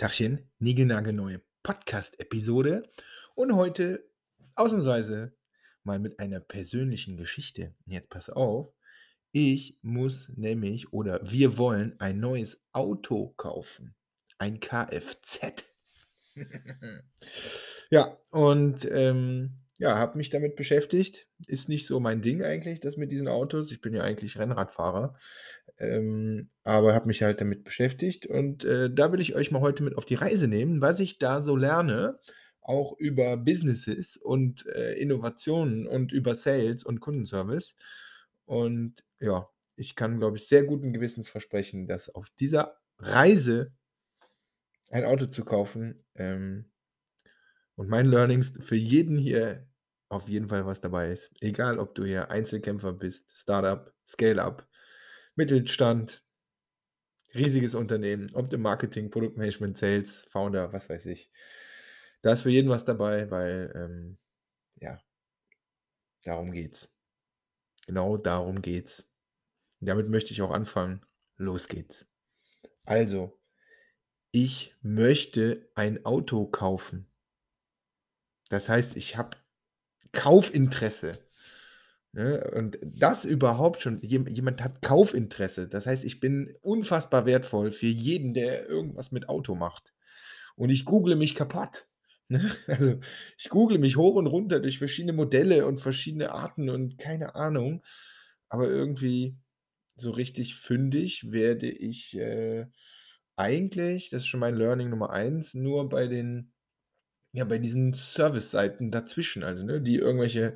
Tachchen, niegelnagelneue Podcast-Episode und heute ausnahmsweise mal mit einer persönlichen Geschichte. Jetzt pass auf, ich muss nämlich oder wir wollen ein neues Auto kaufen. Ein Kfz. ja, und ähm, ja, habe mich damit beschäftigt. Ist nicht so mein Ding eigentlich, das mit diesen Autos. Ich bin ja eigentlich Rennradfahrer. Ähm, aber habe mich halt damit beschäftigt und äh, da will ich euch mal heute mit auf die Reise nehmen, was ich da so lerne, auch über Businesses und äh, Innovationen und über Sales und Kundenservice. Und ja, ich kann, glaube ich, sehr guten Gewissens versprechen, dass auf dieser Reise ein Auto zu kaufen ähm, und mein Learnings für jeden hier auf jeden Fall was dabei ist. Egal, ob du hier Einzelkämpfer bist, Startup, Scale-up, Mittelstand, riesiges Unternehmen, ob im Marketing, Produktmanagement, Sales, Founder, was weiß ich. Da ist für jeden was dabei, weil, ähm, ja, darum geht's. Genau darum geht's. damit möchte ich auch anfangen. Los geht's. Also, ich möchte ein Auto kaufen. Das heißt, ich habe Kaufinteresse. Ne? Und das überhaupt schon, jemand hat Kaufinteresse. Das heißt, ich bin unfassbar wertvoll für jeden, der irgendwas mit Auto macht. Und ich google mich kaputt. Ne? Also ich google mich hoch und runter durch verschiedene Modelle und verschiedene Arten und keine Ahnung. Aber irgendwie so richtig fündig werde ich äh, eigentlich, das ist schon mein Learning Nummer eins, nur bei den ja, bei diesen Service-Seiten dazwischen, also, ne, die irgendwelche,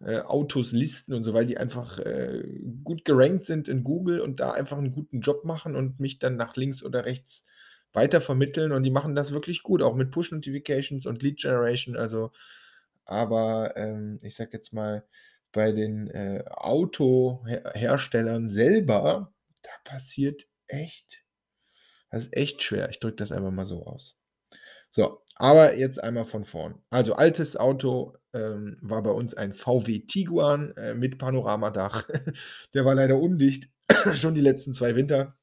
äh, Autos listen und so, weil die einfach, äh, gut gerankt sind in Google und da einfach einen guten Job machen und mich dann nach links oder rechts weitervermitteln und die machen das wirklich gut, auch mit Push-Notifications und Lead Generation, also aber, ähm, ich sage jetzt mal, bei den, äh, Autoherstellern selber, da passiert echt das ist echt schwer. Ich drücke das einfach mal so aus. So, aber jetzt einmal von vorn. Also altes Auto ähm, war bei uns ein VW Tiguan äh, mit Panoramadach. Der war leider undicht, schon die letzten zwei Winter.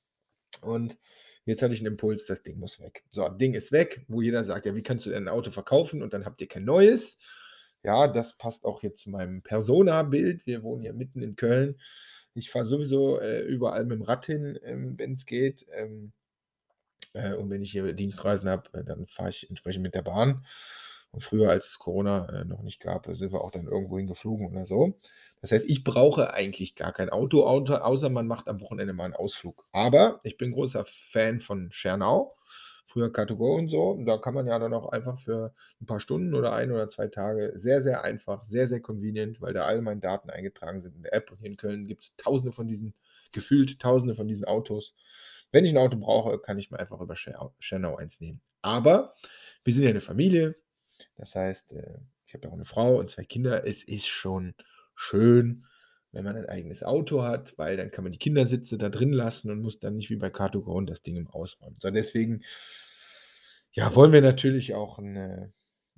Und jetzt hatte ich einen Impuls, das Ding muss weg. So, Ding ist weg, wo jeder sagt, ja, wie kannst du denn ein Auto verkaufen und dann habt ihr kein neues. Ja, das passt auch jetzt zu meinem Persona-Bild. Wir wohnen hier mitten in Köln. Ich fahre sowieso äh, überall mit dem Rad hin, ähm, wenn es geht. Ähm, äh, und wenn ich hier Dienstreisen habe, äh, dann fahre ich entsprechend mit der Bahn. Und früher, als es Corona äh, noch nicht gab, sind wir auch dann irgendwo hingeflogen oder so. Das heißt, ich brauche eigentlich gar kein Auto, außer man macht am Wochenende mal einen Ausflug. Aber ich bin großer Fan von Schernau, früher Car2Go und so. Da kann man ja dann auch einfach für ein paar Stunden oder ein oder zwei Tage sehr, sehr einfach, sehr, sehr convenient, weil da all meine Daten eingetragen sind in der App. Und hier in Köln gibt es tausende von diesen, gefühlt tausende von diesen Autos. Wenn ich ein Auto brauche, kann ich mir einfach über Schernau eins nehmen. Aber wir sind ja eine Familie. Das heißt, äh, ich habe ja auch eine Frau und zwei Kinder. Es ist schon schön, wenn man ein eigenes Auto hat, weil dann kann man die Kindersitze da drin lassen und muss dann nicht wie bei Car2Go das Ding im Ausräumen. So, deswegen, ja, wollen wir natürlich auch ein, äh,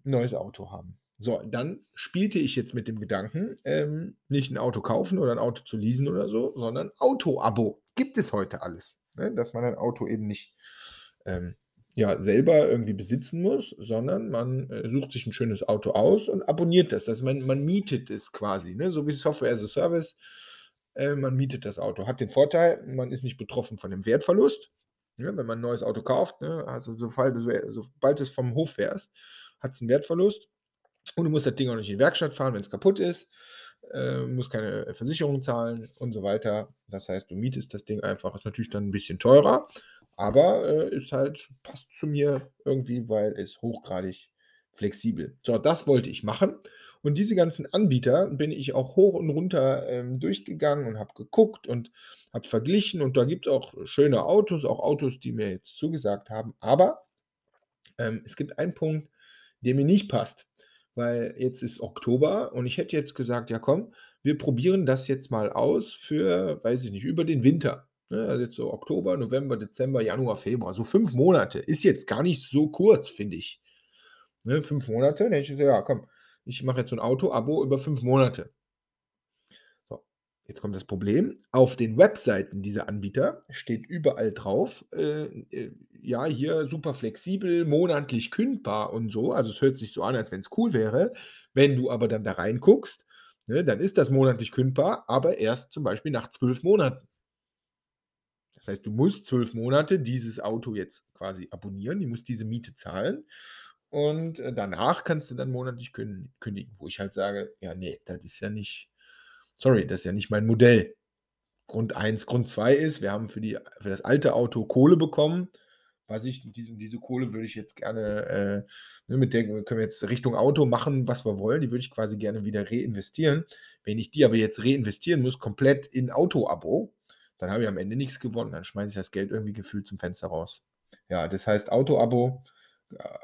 ein neues Auto haben. So, dann spielte ich jetzt mit dem Gedanken, ähm, nicht ein Auto kaufen oder ein Auto zu leasen oder so, sondern Auto-Abo. Gibt es heute alles. Ne? Dass man ein Auto eben nicht ähm, ja, selber irgendwie besitzen muss, sondern man äh, sucht sich ein schönes Auto aus und abonniert das. Also man, man mietet es quasi, ne? so wie Software as a Service. Äh, man mietet das Auto. Hat den Vorteil, man ist nicht betroffen von dem Wertverlust. Ne? Wenn man ein neues Auto kauft, ne? also sobald, sobald es vom Hof fährst, hat es einen Wertverlust. Und du musst das Ding auch nicht in die Werkstatt fahren, wenn es kaputt ist äh, musst keine Versicherung zahlen und so weiter. Das heißt, du mietest das Ding einfach, ist natürlich dann ein bisschen teurer, aber äh, ist halt, passt zu mir irgendwie, weil es hochgradig flexibel. So, das wollte ich machen. Und diese ganzen Anbieter bin ich auch hoch und runter ähm, durchgegangen und habe geguckt und habe verglichen. Und da gibt es auch schöne Autos, auch Autos, die mir jetzt zugesagt haben. Aber ähm, es gibt einen Punkt, der mir nicht passt weil jetzt ist Oktober und ich hätte jetzt gesagt, ja komm, wir probieren das jetzt mal aus für, weiß ich nicht, über den Winter. Ne? Also jetzt so Oktober, November, Dezember, Januar, Februar, so fünf Monate. Ist jetzt gar nicht so kurz, finde ich. Ne? Fünf Monate, dann ich gesagt, ja komm, ich mache jetzt so ein Auto-Abo über fünf Monate. Jetzt kommt das Problem. Auf den Webseiten dieser Anbieter steht überall drauf, äh, äh, ja, hier super flexibel, monatlich kündbar und so. Also, es hört sich so an, als wenn's cool wäre. Wenn du aber dann da reinguckst, ne, dann ist das monatlich kündbar, aber erst zum Beispiel nach 12 Monaten. Das heißt, du musst 12 Monate dieses Auto jetzt quasi abonnieren. Du musst diese Miete zahlen und, äh, danach kannst du dann monatlich kün kündigen, wo ich halt sage: „Ja, ne, das ist ja nicht sorry, das ist ja nicht mein Modell.“ Grund 1. Grund 2 ist, wir haben für die für das alte Auto Kohle bekommen. Weiß ich, diese diese Kohle würde ich jetzt gerne, äh ne, mit der können wir jetzt Richtung Auto machen, was wir wollen. Die würde ich quasi gerne wieder reinvestieren. Wenn ich die aber jetzt reinvestieren muss, komplett in Auto-Abo, dann habe ich am Ende nix gewonnen. Dann schmeiße ich das Geld irgendwie gefühlt zum Fenster raus. Ja, das heißt Auto-Abo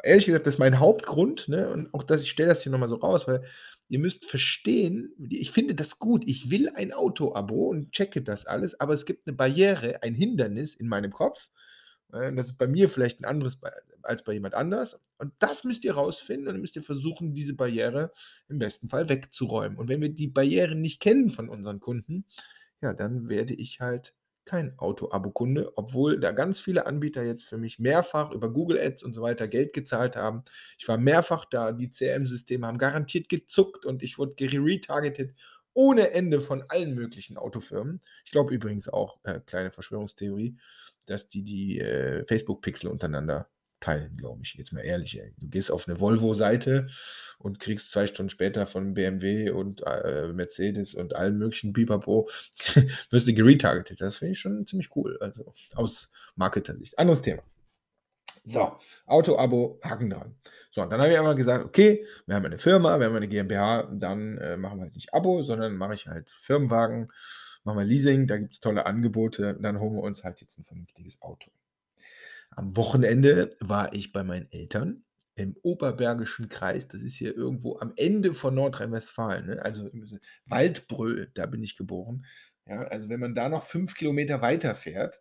ehrlich gesagt, das ist mein Hauptgrund, ne? Und auch das ich stelle das hier noch mal so raus, weil ihr müsst verstehen, ich finde das gut. Ich will ein Auto-Abo und checke das alles, aber es gibt 'ne Barriere, ein Hindernis in meinem Kopf. Äh, das ist bei mir vielleicht 'n anderes als bei jemand anders. Und das müsst ihr rausfinden und dann müsst ihr versuchen, diese Barriere im besten Fall wegzuräumen. Und wenn wir die Barrieren nicht kennen von unseren Kunden, ja, dann werde ich halt kein Auto-Abo-Kunde, obwohl da ganz viele Anbieter jetzt für mich mehrfach über Google Ads und so weiter Geld gezahlt haben. Ich war mehrfach da, die CRM-Systeme haben garantiert gezuckt und ich wurde geretargetet ohne Ende von allen möglichen Autofirmen. Ich glaube übrigens auch, äh, kleine Verschwörungstheorie, dass die die, äh, Facebook-Pixel untereinander teilen, glaube ich. Jetzt mal ehrlich, ey. Du gehst auf 'ne Volvo-Seite und kriegst 2 Stunden später von BMW und, äh, Mercedes und allen möglichen Pipapo wirst du geretargetet. Das finde ich schon ziemlich cool, also aus Marketer-Sicht. Anderes Thema. So, Auto-Abo, Haken dran. So, und dann habe ich einmal gesagt: „Okay, wir haben ja 'ne Firma, wir haben ja 'ne GmbH, dann, äh, machen wir halt nicht Abo, sondern mache ich halt Firmenwagen, machen wir Leasing, da gibt's tolle Angebote, dann holen wir uns halt jetzt 'n vernünftiges Auto.“ Am Wochenende war ich bei meinen Eltern im Oberbergischen Kreis. Das ist hier irgendwo am Ende von Nordrhein-Westfalen, ne? Also, Waldbröl, da bin ich geboren. Ja, also, wenn man da noch 5 Kilometer weiterfährt,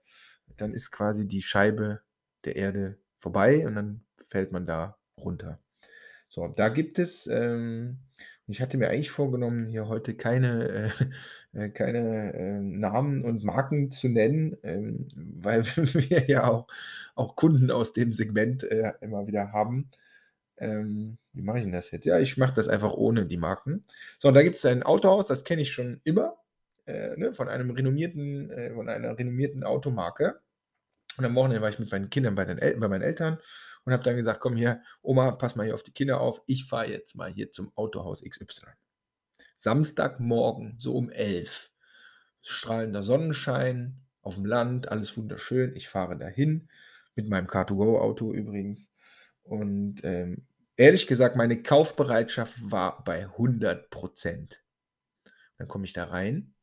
dann ist quasi die Scheibe der Erde vorbei und dann fällt man da runter. So, da gibt es, ähm ich hatte mir eigentlich vorgenommen, hier heute keine, äh, äh, keine, ähm, Namen und Marken zu nennen, ähm, weil wir ja auch auch Kunden aus dem Segment, äh, immer wieder haben. Ähm, wie mache ich denn das jetzt? Ja, ich mache das einfach ohne die Marken. So, und da gibt's ein Autohaus, das kenne ich schon immer, äh, ne, von einem renommierten äh, von einer renommierten Automarke. Und am Wochenende war ich mit meinen Kindern bei den El bei meinen Eltern und habe dann gesagt: „Komm hier, Oma, pass mal hier auf die Kinder auf. Ich fahre jetzt mal hier zum Autohaus XY.“ Samstagmorgen, so um 11, strahlender Sonnenschein aufm Land, alles wunderschön. Ich fahre dahin mit meinem Car2Go-Auto übrigens. Und, ähm, ehrlich gesagt, meine Kaufbereitschaft war bei 100 %. Dann komme ich da rein,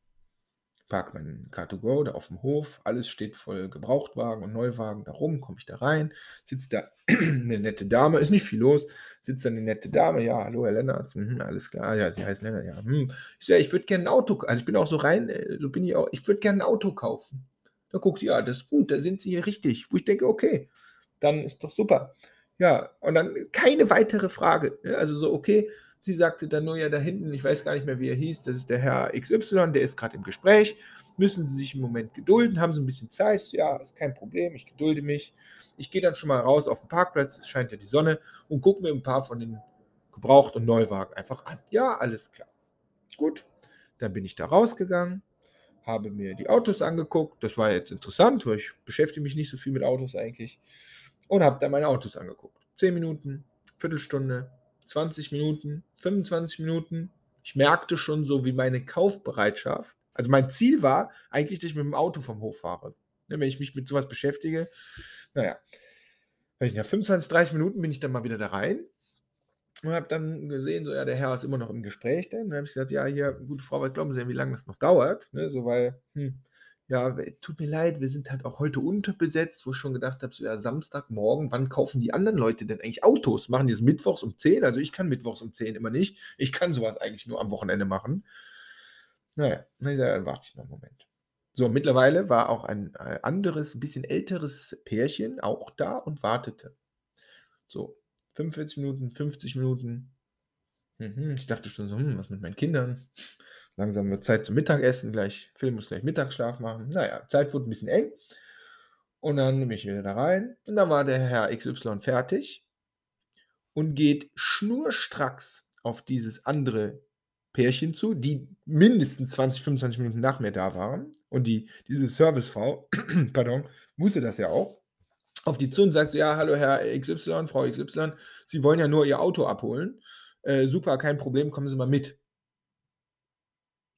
parke meinen Car2Go da aufm Hof, alles steht voll Gebrauchtwagen und Neuwagen da rum, komme ich da rein, sitzt da 'ne nette Dame, ist nicht viel los, sitzt da 'ne nette Dame: „Ja, hallo, Herr Lennartz. Mhm, alles klar. Ja, Sie heißen Lennart, ja, hm.“ Ich so: „Ja, ich würde gerne 'n Auto k“ also, ich bin auch so rein äh, so bin ich auch: „Ich würde gerne 'n Auto kaufen.“ Da guckt sie: „Ja, das ist gut, da sind Sie hier richtig.“ Wo ich denke: „Okay, dann ist doch super.“ Ja, und dann keine weitere Frage, ne? Also, so, okay. Sie sagte dann nur: „Ja, da hinten, ich weiß gar nicht mehr, wie er hieß, das ist der Herr XY, der ist grad im Gespräch. Müssen Sie sich 'n Moment gedulden, haben Sie 'n bisschen Zeit?“ Ich so: „Ja, ist kein Problem, ich gedulde mich.“ Ich gehe dann schon mal raus auf 'n Parkplatz, es scheint ja die Sonne und gucke mir 'n paar von den Gebraucht und Neuwagen einfach an. Ja, alles klar. Gut, dann bin ich da rausgegangen, habe mir die Autos angeguckt. Das war jetzt interessant, weil ich beschäftige mich nicht so viel mit Autos eigentlich und habe da meine Autos angeguckt. 10 Minuten, Viertelstunde, 20 Minuten, 25 Minuten. Ich merkte schon so, wie meine Kaufbereitschaft also, mein Ziel war eigentlich, dass ich mit'm Auto vom Hof fahre, ne, wenn ich mich mit so was beschäftige. Na ja. Weiß nicht, nach 25, 30 Minuten bin ich dann mal wieder da rein und habe dann gesehen, so, ja, der Herr ist immer noch im Gespräch dann. Dann habe ich gesagt: „Ja, hier, gute Frau, was glauben Sie denn, wie lange das noch dauert?“ Ne, so, weil, hm, ja, tut mir leid, wir sind halt auch heute unterbesetzt, wo ich schon gedacht habe, so: „Ja, Samstagmorgen, wann kaufen die anderen Leute denn eigentlich Autos? Machen die das mittwochs um 10? Also, ich kann mittwochs um 10 immer nicht. Ich kann so was eigentlich nur am Wochenende machen.“ Na ja, dann habe ich gesagt: „Dann warte ich noch 'n Moment.“ So, mittlerweile war auch ein, äh, anderes, bisschen älteres Pärchen auch da und wartete. So, 45 Minuten, 50 Minuten. Mhm, ich dachte schon so: „Hm, was mit meinen Kindern?“ Langsam wird Zeit zum Mittagessen, gleich Phil muss gleich Mittagsschlaf machen. Na ja, Zeit wurde 'n bisschen eng. Und dann bin ich wieder da rein und dann war der Herr XY fertig und geht schnurstracks auf dieses andere Pärchen zu, die mindestens 20, 25 Minuten nach mir da waren. Und die diese Servicefrau, pardon, wusste das ja auch. Auf die zu und sagt so: „Ja, hallo Herr XY, Frau XY, Sie wollen ja nur Ihr Auto abholen. Äh, super, kein Problem, kommen Sie mal mit.“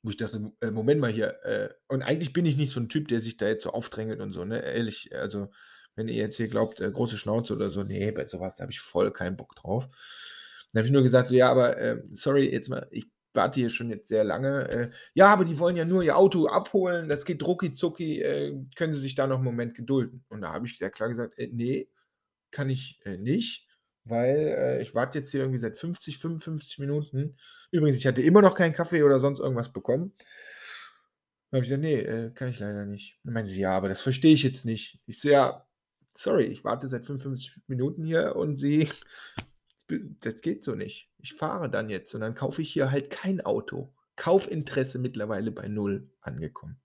Wo ich dachte: „Äh, Moment mal hier, äh“ und eigentlich bin ich nicht so 'n Typ, der sich da jetzt so aufdrängelt und so, ne? Ehrlich, also, wenn ihr jetzt hier glaubt, äh, große Schnauze oder so, ne, bei so was, da habe ich voll keinen Bock drauf. Dann habe ich nur gesagt so: „Ja, aber, äh, sorry, jetzt mal, ich warte hier schon jetzt sehr lange. Äh, ja, aber die wollen ja nur ihr Auto abholen, das geht rucki zucki, äh, können Sie sich da noch 'n Moment gedulden?“ Und da habe ich sehr klar gesagt: „Äh, ne, kann ich, nicht, weil, äh, ich warte jetzt hier irgendwie seit 50, 55 Minuten.“ Übrigens, ich hatte immer noch keinen Kaffee oder sonst irgendwas bekommen. Dann habe ich gesagt: „Ne, äh, kann ich leider nicht.“ Dann meinte sie: „Ja, aber das verstehe ich jetzt nicht.“ Ich so: „Ja, sorry, ich warte seit 55 Minuten hier und Sie das geht so nicht. Ich fahre dann jetzt und dann kaufe ich hier halt kein Auto.“ Kaufinteresse mittlerweile bei 0 angekommen.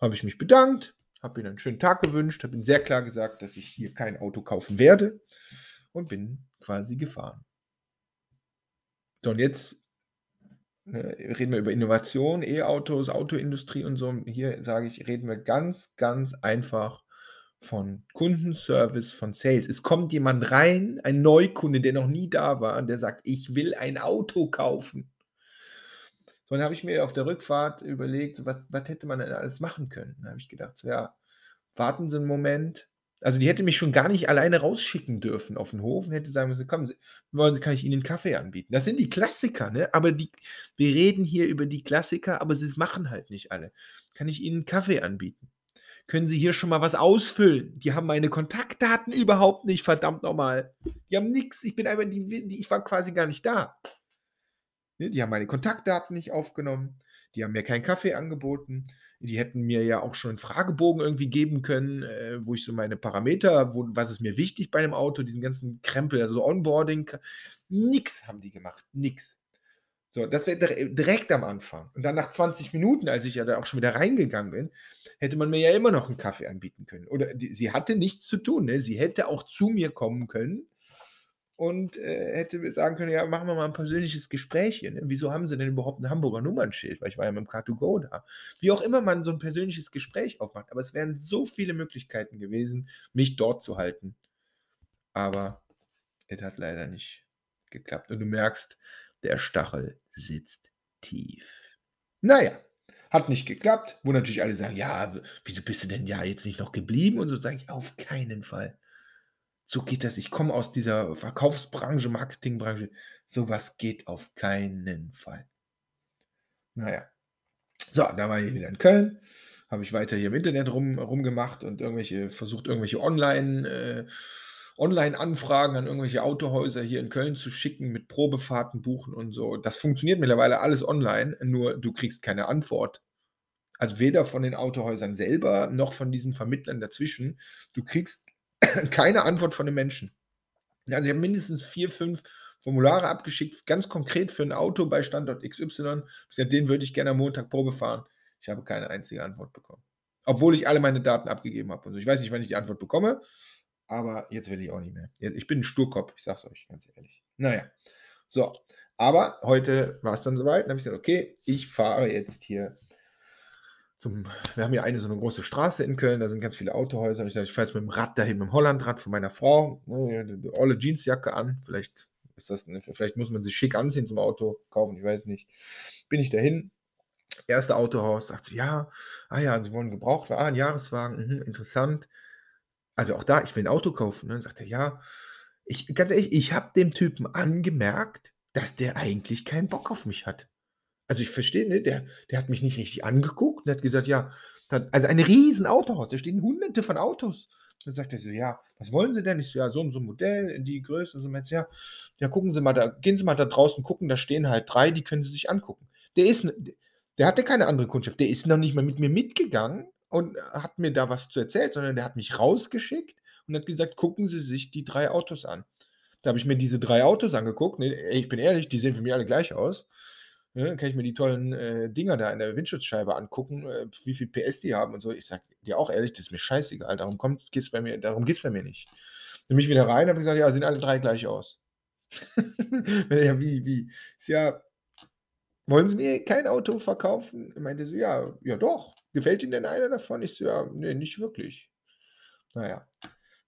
Habe ich mich bedankt, habe ihnen einen schönen Tag gewünscht, habe ihnen sehr klar gesagt, dass ich hier kein Auto kaufen werde und bin quasi gefahren. So, und jetzt, ne, reden wir über Innovation, E-Autos, Autoindustrie und so. Hier sage ich, reden wir ganz, ganz einfach von Kundenservice, von Sales. Es kommt jemand rein, ein Neukunde, der noch nie da war, und der sagt: „Ich will ein Auto kaufen.“ So, dann habe ich mir auf der Rückfahrt überlegt, was was hätte man denn alles machen können? Dann habe ich gedacht so: „Ja, warten Sie 'n Moment.“ Also, die hätte mich schon gar nicht alleine rausschicken dürfen auf 'n Hof und hätte sagen müssen: „Kommen Sie, wollen Sie kann ich Ihnen 'n Kaffee anbieten?“ Das sind die Klassiker, ne? Aber die wir reden hier über die Klassiker, aber sie's machen halt nicht alle. „Kann ich Ihnen 'n Kaffee anbieten? Können Sie hier schon mal was ausfüllen?“ Die haben meine Kontaktdaten überhaupt nicht, verdammt noch mal. Die haben nix. Ich bin einfach die die ich war quasi gar nicht da. Ne, die haben meine Kontaktdaten nicht aufgenommen. Die haben mir keinen Kaffee angeboten. Die hätten mir ja auch schon 'n Fragebogen irgendwie geben können, äh, wo ich so meine Parameter wo was ist mir wichtig bei 'nem Auto, diesen ganzen Krempel, also Onboarding nix haben die gemacht, nix. So, das wäre dir direkt am Anfang. Und dann nach 20 Minuten, als ich ja da auch schon wieder reingegangen bin, hätte man mir ja immer noch 'n Kaffee anbieten können. Oder die sie hatte nichts zu tun, ne? Sie hätte auch zu mir kommen können und, äh, hätte sagen können: „Ja, machen wir mal 'n persönliches Gespräch hier, ne? Wieso haben Sie denn überhaupt 'n Hamburger Nummernschild?“ Weil ich war ja mit'm Car2Go da. Wie auch immer man so 'n persönliches Gespräch aufmacht, aber es wären so viele Möglichkeiten gewesen, mich dort zu halten. Aber es hat leider nicht geklappt. Und du merkst, der Stachel sitzt tief. Na ja, hat nicht geklappt, wo natürlich alle sagen: „Ja, wieso bist du denn ja jetzt nicht noch geblieben?“ Und so sage ich: „Auf keinen Fall. So geht das. Ich komme aus dieser Verkaufsbranche, Marketingbranche. So was geht auf keinen Fall.“ Na ja. So, dann war ich wieder in Köln, habe ich weiter hier im Internet rum rumgemacht und irgendwelche versucht, irgendwelche Online äh, Online-Anfragen an irgendwelche Autohäuser hier in Köln zu schicken, mit Probefahrten buchen und so. Das funktioniert mittlerweile alles online, nur du kriegst keine Antwort. Also, weder von den Autohäusern selber noch von diesen Vermittlern dazwischen. Du kriegst keine Antwort von den Menschen. Also, ich habe mindestens 4, 5 Formulare abgeschickt, ganz konkret für 'n Auto bei Standort XY. Ich gesagt: „Den würde ich gerne am Montag Probe fahren.“ Ich habe keine einzige Antwort bekommen. Obwohl ich alle meine Daten abgegeben habe und so. Ich weiß nicht, wann ich die Antwort bekomme, aber jetzt will ich auch nicht mehr. Ich bin 'n Sturkopf, ich sage es euch ganz ehrlich. Na ja, so, aber heute war's dann so weit. Dann habe ich gesagt: „Okay, ich fahre jetzt hier zum“ wir haben hier eine so 'ne große Straße in Köln, da sind ganz viele Autohäuser. Habe ich gesagt: „Ich fahre jetzt mit'm Rad dahin, mit'm Hollandrad von meiner Frau, ne, olle Jeansjacke an.“ Vielleicht ist das 'ne vielleicht muss man sich schick anziehen zum Auto kaufen, ich weiß nicht. Bin ich dahin, 1. Autohaus, sagt sie: „Ja, ah ja, Sie wollen Gebrauchtwa ah, 'n Jahreswagen, mhm, interessant.“ Also, auch da, ich will 'n Auto kaufen, ne? Sagt er: „Ja“ ich ganz ehrlich, ich habe dem Typen angemerkt, dass der eigentlich keinen Bock auf mich hat. Also, ich verstehe, ne, der der hat mich nicht richtig angeguckt und hat gesagt: „Ja“ dann also, ein riesen Autohaus, da stehen Hunderte von Autos. Dann sagt er so: „Ja, was wollen Sie denn?“ Ich so: „Ja, so und so 'n Modell die Größe.“ So meint „Ja, ja, gucken Sie mal da gehen Sie mal da draußen gucken, da stehen halt 3, die können Sie sich angucken.“ Der ist der hatte keine andere Kundschaft. Der ist noch nicht mal mit mir mitgegangen und hat mir da was zu erzählt, sondern der hat mich rausgeschickt und hat gesagt: „Gucken Sie sich die 3 Autos an.“ Da habe ich mir diese 3 Autos angeguckt, ne? Ey, ich bin ehrlich, die sehen für mich alle gleich aus. Ne, kann ich mir die tollen, äh, Dinger da in der Windschutzscheibe angucken, äh, wie viel PS die haben und so. Ich sage dir auch ehrlich, das ist mir scheißegal, darum kommt geht's bei mir darum geht's bei mir nicht. Bin ich wieder rein, habe gesagt: „Ja, sehen alle 3 gleich aus.“ Ja, wie wie? So: „Ja, wollen Sie mir kein Auto verkaufen?“ Er meinte so: „Ja, ja doch. Gefällt Ihnen denn einer davon?“ Ich so: „Ja, ne, nicht wirklich.“ Na ja,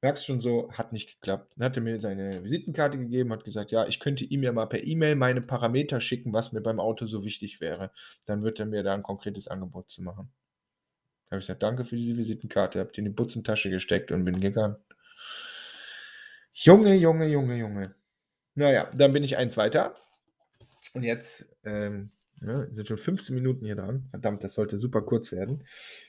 merkst schon so, hat nicht geklappt. Dann hat er mir seine Visitenkarte gegeben, hat gesagt: „Ja, ich könnte ihm ja mal per E-Mail meine Parameter schicken, was mir beim Auto so wichtig wäre. Dann wird er mir da 'n konkretes Angebot zu machen.“ Da habe ich gesagt: „Danke für diese Visitenkarte“, habe die in die Butzentasche gesteckt und bin gegangen. Junge, Junge, Junge, Junge. Na ja, dann bin ich eins weiter. Und jetzt, ähm, ne, sind schon 15 Minuten hier dran. Verdammt, das sollte super kurz werden.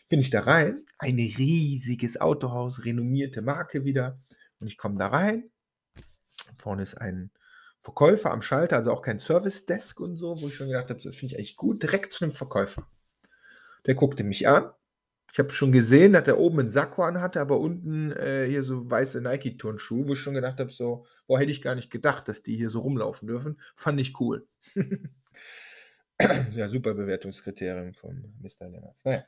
Bin ich da rein, ein riesiges Autohaus, renommierte Marke wieder. Und ich komme da rein. Vorne ist ein Verkäufer am Schalter, also auch kein Service Desk und so, wo ich schon gedacht habe, das finde ich echt gut. Direkt zu 'nem Verkäufer. Der guckte mich an. Ich habe schon gesehen, dass er oben 'n Sakko anhatte, aber unten, äh, hier so weiße Nike-Turnschuhe, wo ich schon gedacht habe so: „Boah, hätte ich gar nicht gedacht, dass die hier so rumlaufen dürfen.“ Fand ich cool. Ja, super Bewertungskriterium von Mister Lennertz. Na ja.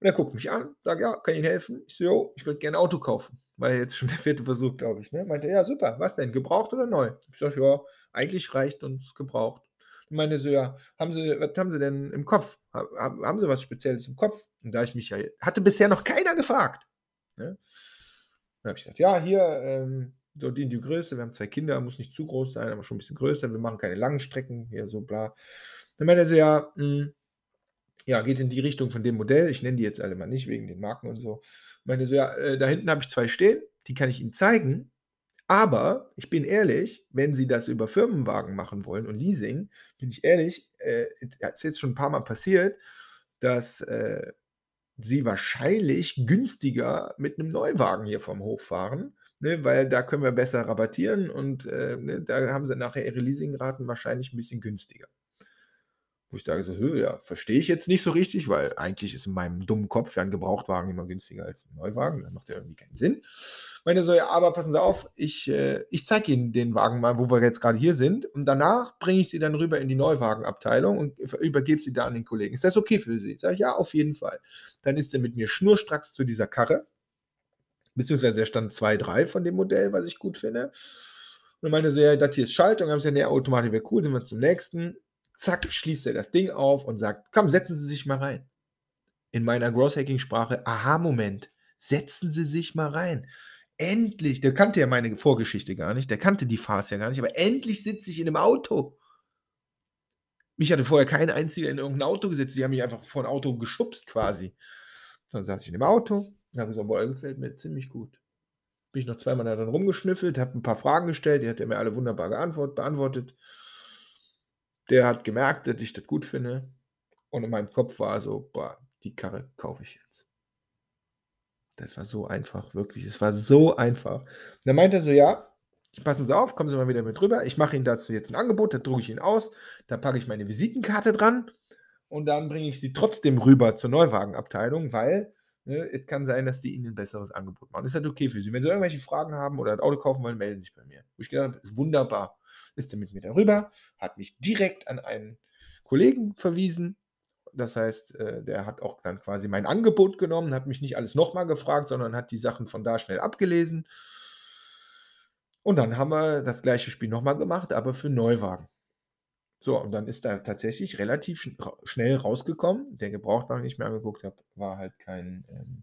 Und er guckt mich an, sagt: „Ja, kann ich Ihnen helfen?“ Ich so: „Jo, ich würde gerne 'n Auto kaufen.“ War jetzt schon der 4. Versuch, glaube ich, ne? Meinte „Ja, super. Was denn, gebraucht oder neu?“ Ich sage: „Ja, eigentlich reicht uns gebraucht.“ Und meinte so: „Ja, haben Sie was haben Sie denn im Kopf? Ha ha haben Sie was Spezielles im Kopf?“ Und da ich mich ja hatte bisher noch keiner gefragt, ne? Dann habe ich gesagt: „Ja, hier, ähm, so die die Größe. Wir haben 2 Kinder, muss nicht zu groß sein, aber schon 'n bisschen größer. Wir machen keine langen Strecken, hier so bla.“ Dann meinte er so: „Ja, hm, ja, geht in die Richtung von dem Modell.“ Ich nenne die jetzt alle mal nicht wegen den Marken und so. Meinte so: „Ja, äh, da hinten habe ich 2 stehen, die kann ich Ihnen zeigen. Aber ich bin ehrlich, wenn Sie das über Firmenwagen machen wollen und Leasing, bin ich ehrlich, äh, ist jetzt schon 'n paarmal passiert, dass, äh, Sie wahrscheinlich günstiger mit 'nem Neuwagen hier vom Hof fahren, ne, weil da können wir besser rabattieren und, äh, ne, da haben Sie nachher Ihre Leasingraten wahrscheinlich 'n bisschen günstiger.“ Wo ich sage so: „Hö, ja, verstehe ich jetzt nicht so richtig, weil eigentlich ist in meinem dummen Kopf ja 'n Gebrauchtwagen immer günstiger als 'n Neuwagen. Das macht ja irgendwie keinen Sinn.“ Meinte so: „Ja, aber passen Sie auf, ich, äh ich zeige Ihnen den Wagen mal, wo wir jetzt grade hier sind und danach bringe ich Sie dann rüber in die Neuwagenabteilung und übergebe Sie da an den Kollegen. Ist das okay für Sie?“ Sage ich: „Ja, auf jeden Fall.“ Dann ist er mit mir schnurstracks zu dieser Karre beziehungsweise da stand 2, 3 von dem Modell, was ich gut finde. Und meinte so: „Ja, das hier ist Schaltung.“ Habe ich gesagt: „Ne, Automatik wäre cool.“ Sind wir zum nächsten. Zack, schließt er das Ding auf und sagt: „Komm, setzen Sie sich mal rein.“ In meiner Growth Hacking Sprache: „Aha-Moment, setzen Sie sich mal rein. Endlich!“ Der kannte ja meine Vorgeschichte gar nicht. Der kannte die Farce ja gar nicht, aber endlich sitze ich in 'nem Auto. Mich hatte vorher kein einziger in irgend 'n Auto gesetzt. Die haben mich einfach vor 'n Auto geschubst quasi. Dann saß ich in dem Auto und habe gesagt: „Boah, gefällt mir ziemlich gut.“ Bin ich noch zweimal da drin rumgeschnüffelt, habe 'n paar Fragen gestellt, die hat er mir alle wunderbar beantwortet. Der hat gemerkt, dass ich das gut finde. Und in meinem Kopf war so: „Boah, die Karre kaufe ich jetzt.“ Das war so einfach, wirklich. Es war so einfach. Und dann meinte er so: „Ja, passen Sie auf, kommen Sie mal wieder mit rüber. Ich mache Ihnen dazu jetzt 'n Angebot, das drucke ich Ihnen aus. Da packe ich meine Visitenkarte dran und dann bringe ich Sie trotzdem rüber zur Neuwagenabteilung, weil, ne, es kann sein, dass die Ihnen 'n besseres Angebot machen. Ist das okay für Sie? Wenn Sie irgendwelche Fragen haben oder das Auto kaufen wollen, melden Sie sich bei mir.“ Wo ich gedacht habe: „Ist wunderbar.“ Ist er mit mir da rüber, hat mich direkt an einen Kollegen verwiesen. Das heißt, äh, der hat auch dann quasi mein Angebot genommen, hat mich nicht alles noch mal gefragt, sondern hat die Sachen von da schnell abgelesen. Und dann haben wir das gleiche Spiel noch mal gemacht, aber für Neuwagen. So, und dann ist da tatsächlich relativ schn schnell rausgekommen der Gebrauchtwagen, den ich mir angeguckt habe, war halt kein, ähm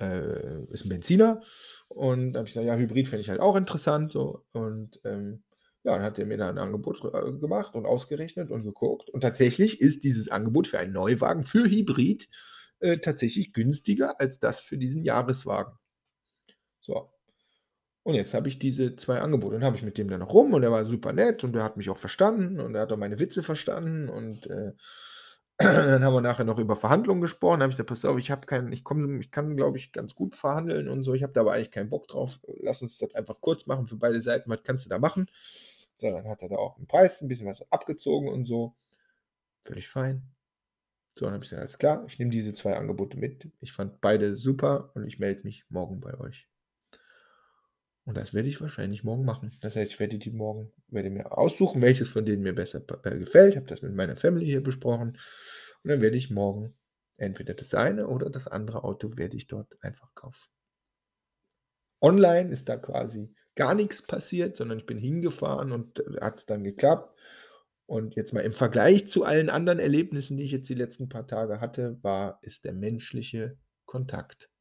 äh, ist 'n Benziner. Und da habe ich gesagt: „Ja, Hybrid fände ich halt auch interessant“, so. Und, ähm, ja, dann hat er mir da 'n Angebot, äh, gemacht und ausgerechnet und geguckt. Und tatsächlich ist dieses Angebot für einen Neuwagen für Hybrid, äh, tatsächlich günstiger als das für diesen Jahreswagen. So. Und jetzt habe ich diese 2 Angebote. Dann habe ich mit dem da noch rum und er war super nett und der hat mich auch verstanden und er hat auch meine Witze verstanden und, äh, dann haben wir nachher noch über Verhandlungen gesprochen. Da habe ich gesagt: „Pass auf, ich habe keinen ich komme ich kann, glaube ich, ganz gut verhandeln und so. Ich habe da aber eigentlich keinen Bock drauf. Lass uns das einfach kurz machen für beide Seiten. Was kannst du da machen?“ So, dann hat er da auch 'n Preis 'n bisschen was abgezogen und so. Völlig fein. So, dann habe ich gesagt: „Alles klar, ich nehme diese 2 Angebote mit. Ich fand beide super und ich melde mich morgen bei euch.“ Und das werde ich wahrscheinlich morgen machen. Das heißt, ich werde die morgen werde mir aussuchen, welches von denen mir besser äh, gefällt. Ich habe das mit meiner Family hier besprochen. Und dann werde ich morgen entweder das eine oder das andere Auto werde ich dort einfach kaufen. Online ist da quasi gar nichts passiert, sondern ich bin hingefahren und äh, hat dann geklappt. Und jetzt mal im Vergleich zu allen anderen Erlebnissen, die ich jetzt die letzten paar Tage hatte, war ist der menschliche Kontakt.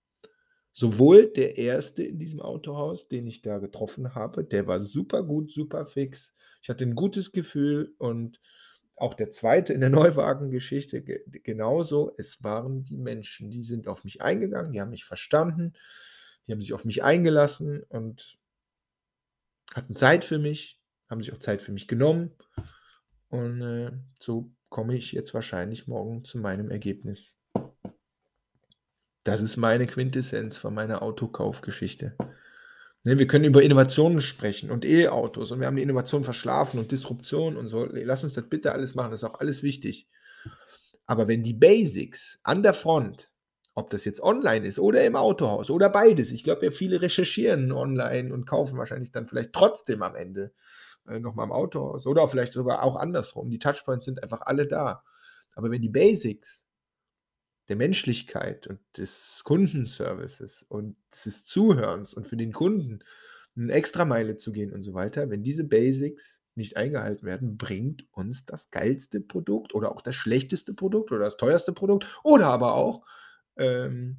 Sowohl der erste in diesem Autohaus, den ich da getroffen habe, der war super gut, super fix. Ich hatte ein gutes Gefühl und auch der zweite in der Neuwagengeschichte ge genauso. Es waren die Menschen, die sind auf mich eingegangen, die haben mich verstanden, die haben sich auf mich eingelassen und hatten Zeit für mich, haben sich auch Zeit für mich genommen. Und äh, so komme ich jetzt wahrscheinlich morgen zu meinem Ergebnis. Das ist meine Quintessenz von meiner Autokaufgeschichte. Ne, wir können über Innovationen sprechen und E-Autos und wir haben die Innovation verschlafen und Disruption und so. Lass uns das bitte alles machen, das ist auch alles wichtig. Aber wenn die Basics an der Front, ob das jetzt online ist oder im Autohaus oder beides, ich glaube ja, viele recherchieren online und kaufen wahrscheinlich dann vielleicht trotzdem am Ende äh, nochmal im Autohaus oder vielleicht sogar auch andersrum. Die Touchpoints sind einfach alle da. Aber wenn die Basics der Menschlichkeit und des Kundenservices und des Zuhörens und für den Kunden eine Extrameile zu gehen und so weiter, wenn diese Basics nicht eingehalten werden, bringt uns das geilste Produkt oder auch das schlechteste Produkt oder das teuerste Produkt oder aber auch, ähm,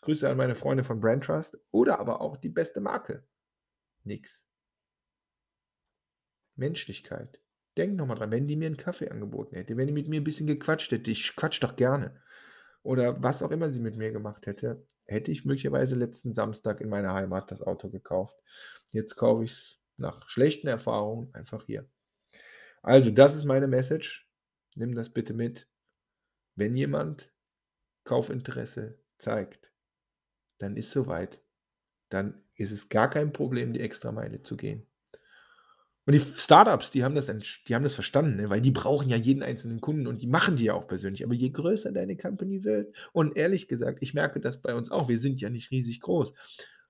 Grüße an meine Freunde von Brand Trust, oder aber auch die beste Marke. Nix. Menschlichkeit. Denk nochmal dran, wenn die mir einen Kaffee angeboten hätte, wenn die mit mir ein bisschen gequatscht hätte, ich quatsch doch gerne oder was auch immer sie mit mir gemacht hätte, hätte ich möglicherweise letzten Samstag in meiner Heimat das Auto gekauft. Jetzt kaufe ich es nach schlechten Erfahrungen einfach hier. Also, das ist meine Message. Nimm das bitte mit. Wenn jemand Kaufinteresse zeigt, dann ist soweit. Dann ist es gar kein Problem, die Extrameile zu gehen. Und die Startups, die haben das, die haben das verstanden, ne? weil die brauchen ja jeden einzelnen Kunden und die machen die ja auch persönlich. Aber je größer deine Company wird, und ehrlich gesagt, ich merke das bei uns auch, wir sind ja nicht riesig groß.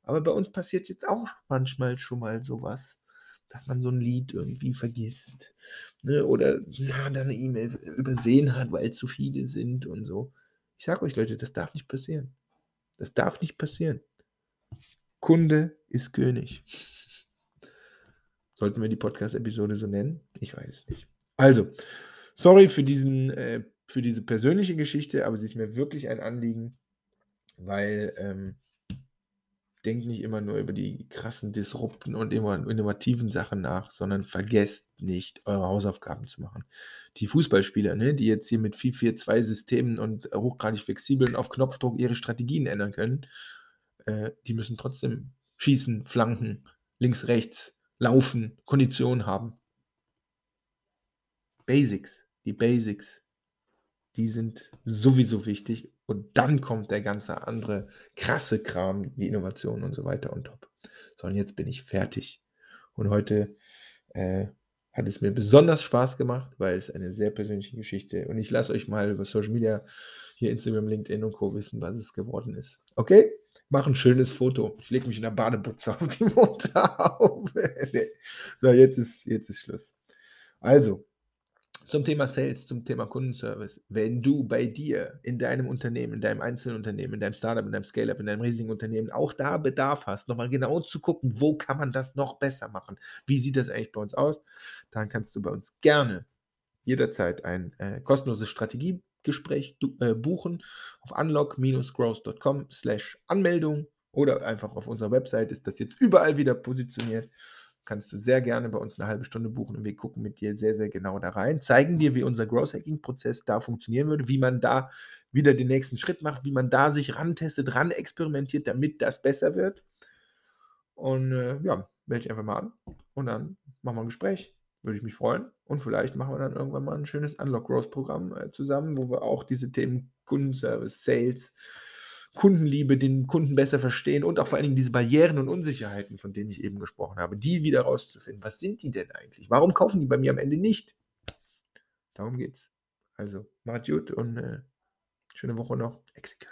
Aber bei uns passiert jetzt auch manchmal schon mal sowas, dass man so ein Lied irgendwie vergisst. Ne? Oder na, dann eine E-Mail übersehen hat, weil zu viele sind und so. Ich sage euch, Leute, das darf nicht passieren. Das darf nicht passieren. Kunde ist König. Sollten wir die Podcast-Episode so nennen? Ich weiß es nicht. Also, sorry für, diesen, äh, für diese persönliche Geschichte, aber sie ist mir wirklich ein Anliegen, weil ähm, denkt nicht immer nur über die krassen Disrupten und innovativen Sachen nach, sondern vergesst nicht, eure Hausaufgaben zu machen. Die Fußballspieler, ne, die jetzt hier mit 4-4-2-Systemen und hochgradig flexibel auf Knopfdruck ihre Strategien ändern können, äh, die müssen trotzdem schießen, flanken, links, rechts, laufen, Kondition haben. Basics, die Basics, die sind sowieso wichtig und dann kommt der ganze andere krasse Kram, die Innovation und so weiter und top. So, und jetzt bin ich fertig. Und heute äh, hat es mir besonders Spaß gemacht, weil es eine sehr persönliche Geschichte und ich lasse euch mal über Social Media, hier Instagram, LinkedIn und Co. wissen, was es geworden ist. Okay? Mach ein schönes Foto. Ich lege mich in der Badebutze auf die Motorhaube. so, jetzt ist, jetzt ist Schluss. Also, zum Thema Sales, zum Thema Kundenservice. Wenn du bei dir in deinem Unternehmen, in deinem Einzelunternehmen, in deinem Startup, in deinem Scale-Up, in deinem riesigen Unternehmen auch da Bedarf hast, nochmal genau zu gucken, wo kann man das noch besser machen? Wie sieht das eigentlich bei uns aus? Dann kannst du bei uns gerne jederzeit ein äh, kostenloses Strategiegespräch äh, buchen auf unlock-growth.com slash Anmeldung oder einfach auf unserer Website ist das jetzt überall wieder positioniert kannst du sehr gerne bei uns eine halbe Stunde buchen und wir gucken mit dir sehr, sehr genau da rein, zeigen dir, wie unser Growth Hacking Prozess da funktionieren würde, wie man da wieder den nächsten Schritt macht, wie man da sich rantestet, ran experimentiert, damit das besser wird. Und äh, ja, melde dich einfach mal an und dann machen wir ein Gespräch. Würde ich mich freuen. Und vielleicht machen wir dann irgendwann mal ein schönes Unlock Growth Programm äh, zusammen, wo wir auch diese Themen Kundenservice, Sales, Kundenliebe, den Kunden besser verstehen und auch vor allen Dingen diese Barrieren und Unsicherheiten, von denen ich eben gesprochen habe, die wieder rauszufinden. Was sind die denn eigentlich? Warum kaufen die bei mir am Ende nicht? Darum geht's. Also, macht gut und äh, schöne Woche noch. Execute